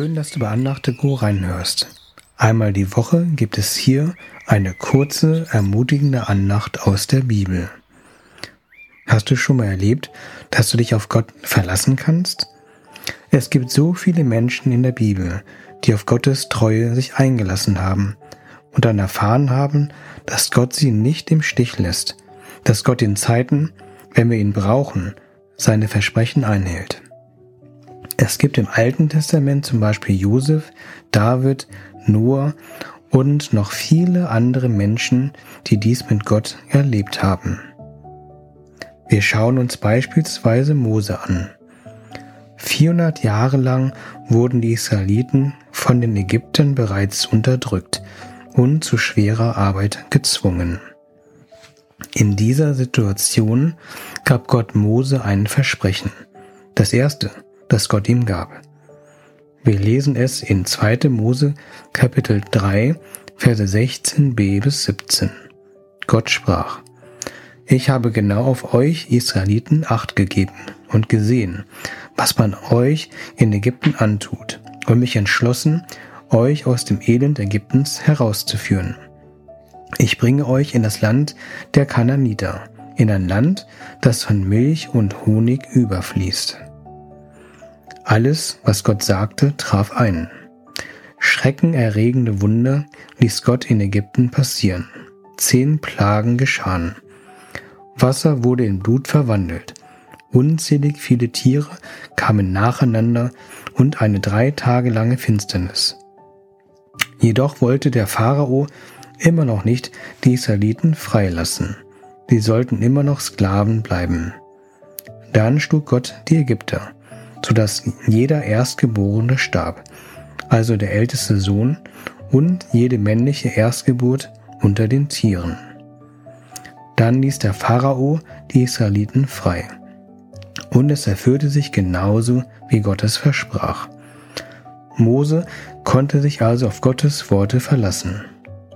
Schön, dass du bei Andachte Go reinhörst. Einmal die Woche gibt es hier eine kurze, ermutigende Andacht aus der Bibel. Hast du schon mal erlebt, dass du dich auf Gott verlassen kannst? Es gibt so viele Menschen in der Bibel, die auf Gottes Treue sich eingelassen haben und dann erfahren haben, dass Gott sie nicht im Stich lässt, dass Gott in Zeiten, wenn wir ihn brauchen, seine Versprechen einhält. Es gibt im Alten Testament zum Beispiel Josef, David, Noah und noch viele andere Menschen, die dies mit Gott erlebt haben. Wir schauen uns beispielsweise Mose an. 400 Jahre lang wurden die Israeliten von den Ägyptern bereits unterdrückt und zu schwerer Arbeit gezwungen. In dieser Situation gab Gott Mose ein Versprechen. Das erste, das Gott ihm gab. Wir lesen es in 2. Mose Kapitel 3, Verse 16b bis 17. Gott sprach, Ich habe genau auf euch Israeliten acht gegeben und gesehen, was man euch in Ägypten antut, und mich entschlossen, euch aus dem Elend Ägyptens herauszuführen. Ich bringe euch in das Land der Kananiter, in ein Land, das von Milch und Honig überfließt. Alles, was Gott sagte, traf ein. Schreckenerregende Wunder ließ Gott in Ägypten passieren. Zehn Plagen geschahen. Wasser wurde in Blut verwandelt. Unzählig viele Tiere kamen nacheinander und eine drei Tage lange Finsternis. Jedoch wollte der Pharao immer noch nicht die Israeliten freilassen. Sie sollten immer noch Sklaven bleiben. Dann schlug Gott die Ägypter sodass jeder Erstgeborene starb, also der älteste Sohn und jede männliche Erstgeburt unter den Tieren. Dann ließ der Pharao die Israeliten frei. Und es erfüllte sich genauso, wie Gott es versprach. Mose konnte sich also auf Gottes Worte verlassen.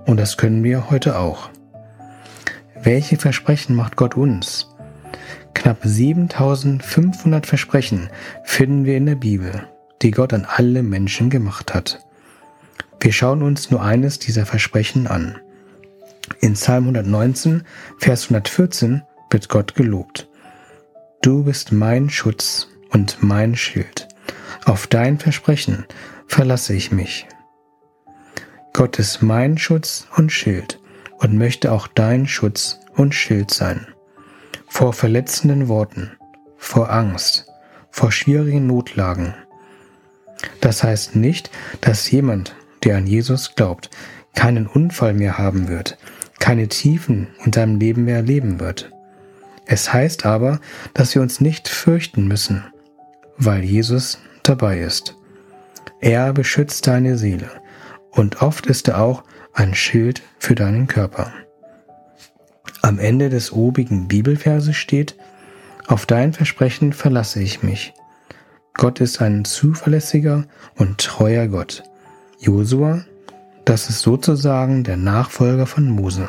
Und das können wir heute auch. Welche Versprechen macht Gott uns? Knapp 7500 Versprechen finden wir in der Bibel, die Gott an alle Menschen gemacht hat. Wir schauen uns nur eines dieser Versprechen an. In Psalm 119, Vers 114 wird Gott gelobt. Du bist mein Schutz und mein Schild. Auf dein Versprechen verlasse ich mich. Gott ist mein Schutz und Schild und möchte auch dein Schutz und Schild sein vor verletzenden Worten, vor Angst, vor schwierigen Notlagen. Das heißt nicht, dass jemand, der an Jesus glaubt, keinen Unfall mehr haben wird, keine Tiefen in seinem Leben mehr erleben wird. Es heißt aber, dass wir uns nicht fürchten müssen, weil Jesus dabei ist. Er beschützt deine Seele und oft ist er auch ein Schild für deinen Körper. Am Ende des obigen Bibelverses steht, auf dein Versprechen verlasse ich mich. Gott ist ein zuverlässiger und treuer Gott. Josua, das ist sozusagen der Nachfolger von Mose,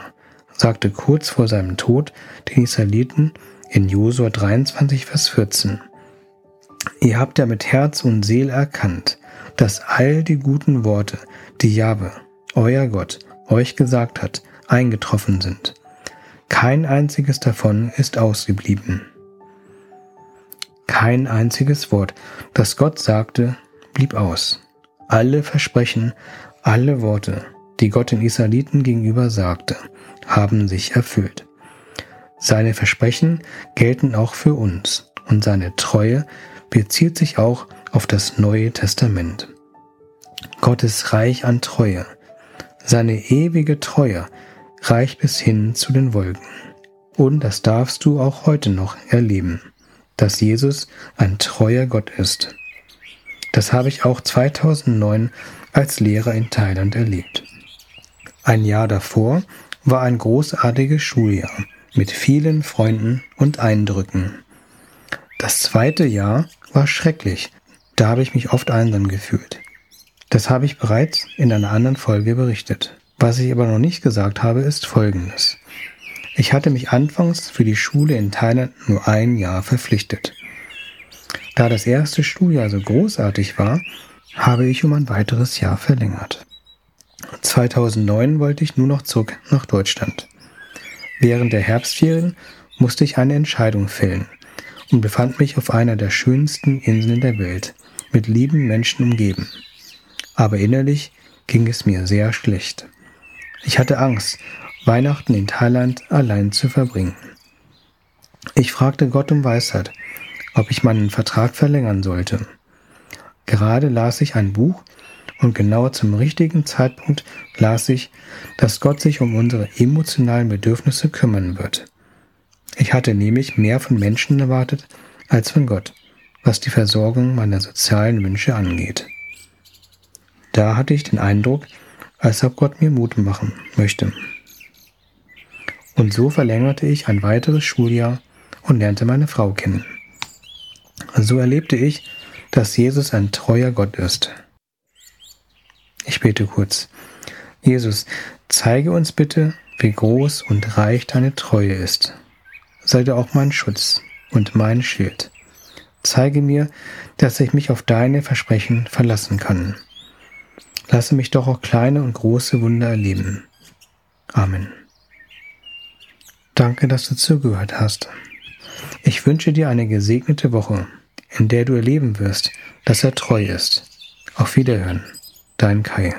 sagte kurz vor seinem Tod den Israeliten in Josua 23, Vers 14. Ihr habt ja mit Herz und Seele erkannt, dass all die guten Worte, die Jahwe, euer Gott, euch gesagt hat, eingetroffen sind. Kein einziges davon ist ausgeblieben. Kein einziges Wort, das Gott sagte, blieb aus. Alle Versprechen, alle Worte, die Gott den Israeliten gegenüber sagte, haben sich erfüllt. Seine Versprechen gelten auch für uns und seine Treue bezieht sich auch auf das Neue Testament. Gott ist reich an Treue. Seine ewige Treue reicht bis hin zu den Wolken. Und das darfst du auch heute noch erleben, dass Jesus ein treuer Gott ist. Das habe ich auch 2009 als Lehrer in Thailand erlebt. Ein Jahr davor war ein großartiges Schuljahr mit vielen Freunden und Eindrücken. Das zweite Jahr war schrecklich. Da habe ich mich oft einsam gefühlt. Das habe ich bereits in einer anderen Folge berichtet. Was ich aber noch nicht gesagt habe, ist Folgendes. Ich hatte mich anfangs für die Schule in Thailand nur ein Jahr verpflichtet. Da das erste Schuljahr so großartig war, habe ich um ein weiteres Jahr verlängert. 2009 wollte ich nur noch zurück nach Deutschland. Während der Herbstferien musste ich eine Entscheidung fällen und befand mich auf einer der schönsten Inseln der Welt, mit lieben Menschen umgeben. Aber innerlich ging es mir sehr schlecht. Ich hatte Angst, Weihnachten in Thailand allein zu verbringen. Ich fragte Gott um Weisheit, ob ich meinen Vertrag verlängern sollte. Gerade las ich ein Buch und genau zum richtigen Zeitpunkt las ich, dass Gott sich um unsere emotionalen Bedürfnisse kümmern wird. Ich hatte nämlich mehr von Menschen erwartet als von Gott, was die Versorgung meiner sozialen Wünsche angeht. Da hatte ich den Eindruck, als ob Gott mir Mut machen möchte. Und so verlängerte ich ein weiteres Schuljahr und lernte meine Frau kennen. So erlebte ich, dass Jesus ein treuer Gott ist. Ich bete kurz. Jesus, zeige uns bitte, wie groß und reich deine Treue ist. Sei du auch mein Schutz und mein Schild. Zeige mir, dass ich mich auf deine Versprechen verlassen kann. Lasse mich doch auch kleine und große Wunder erleben. Amen. Danke, dass du zugehört hast. Ich wünsche dir eine gesegnete Woche, in der du erleben wirst, dass er treu ist. Auf Wiederhören, dein Kai.